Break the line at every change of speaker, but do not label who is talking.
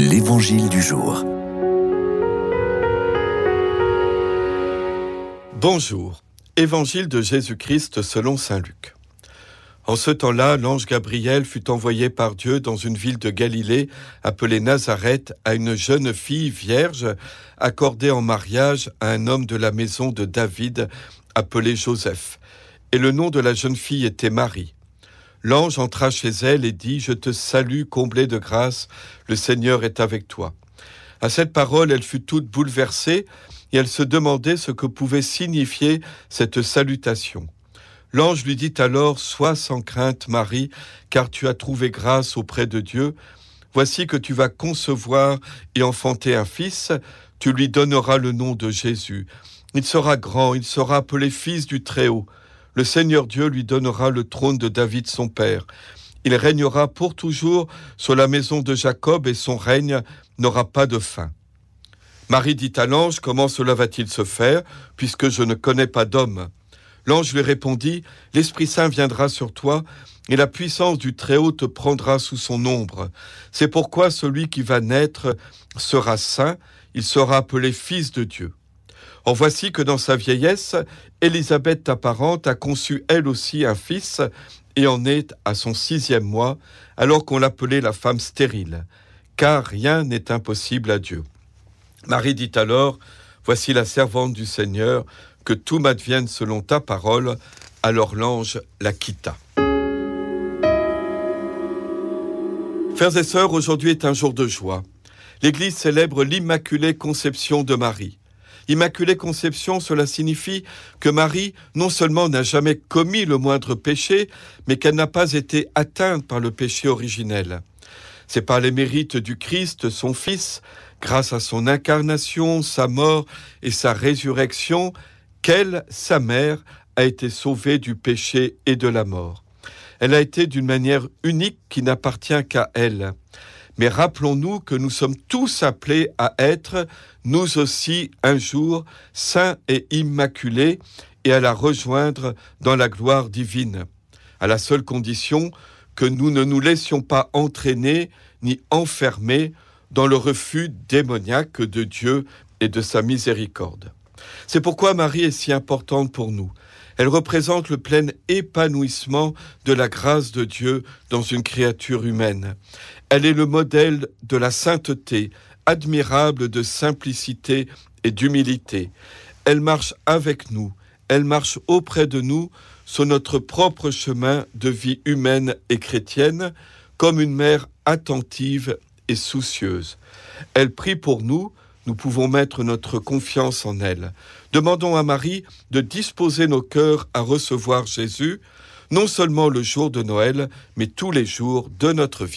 L'Évangile du jour.
Bonjour. Évangile de Jésus-Christ selon Saint Luc. En ce temps-là, l'ange Gabriel fut envoyé par Dieu dans une ville de Galilée appelée Nazareth à une jeune fille vierge accordée en mariage à un homme de la maison de David appelé Joseph. Et le nom de la jeune fille était Marie. L'ange entra chez elle et dit, Je te salue, comblée de grâce, le Seigneur est avec toi. À cette parole, elle fut toute bouleversée, et elle se demandait ce que pouvait signifier cette salutation. L'ange lui dit alors, Sois sans crainte, Marie, car tu as trouvé grâce auprès de Dieu. Voici que tu vas concevoir et enfanter un fils, tu lui donneras le nom de Jésus. Il sera grand, il sera appelé fils du Très-Haut. Le Seigneur Dieu lui donnera le trône de David son père. Il régnera pour toujours sur la maison de Jacob et son règne n'aura pas de fin. Marie dit à l'ange, Comment cela va-t-il se faire, puisque je ne connais pas d'homme? L'ange lui répondit, L'Esprit Saint viendra sur toi, et la puissance du Très-Haut te prendra sous son ombre. C'est pourquoi celui qui va naître sera saint, il sera appelé Fils de Dieu. Or voici que dans sa vieillesse, Élisabeth ta parente a conçu elle aussi un fils, et en est à son sixième mois, alors qu'on l'appelait la femme stérile, car rien n'est impossible à Dieu. Marie dit alors, Voici la servante du Seigneur, que tout m'advienne selon ta parole. Alors l'ange la quitta. Frères et sœurs, aujourd'hui est un jour de joie. L'Église célèbre l'Immaculée Conception de Marie. Immaculée Conception, cela signifie que Marie non seulement n'a jamais commis le moindre péché, mais qu'elle n'a pas été atteinte par le péché originel. C'est par les mérites du Christ, son Fils, grâce à son incarnation, sa mort et sa résurrection, qu'elle, sa mère, a été sauvée du péché et de la mort. Elle a été d'une manière unique qui n'appartient qu'à elle. Mais rappelons-nous que nous sommes tous appelés à être, nous aussi, un jour, saints et immaculés, et à la rejoindre dans la gloire divine, à la seule condition que nous ne nous laissions pas entraîner ni enfermer dans le refus démoniaque de Dieu et de sa miséricorde. C'est pourquoi Marie est si importante pour nous. Elle représente le plein épanouissement de la grâce de Dieu dans une créature humaine. Elle est le modèle de la sainteté, admirable de simplicité et d'humilité. Elle marche avec nous, elle marche auprès de nous sur notre propre chemin de vie humaine et chrétienne, comme une mère attentive et soucieuse. Elle prie pour nous, nous pouvons mettre notre confiance en elle. Demandons à Marie de disposer nos cœurs à recevoir Jésus, non seulement le jour de Noël, mais tous les jours de notre vie.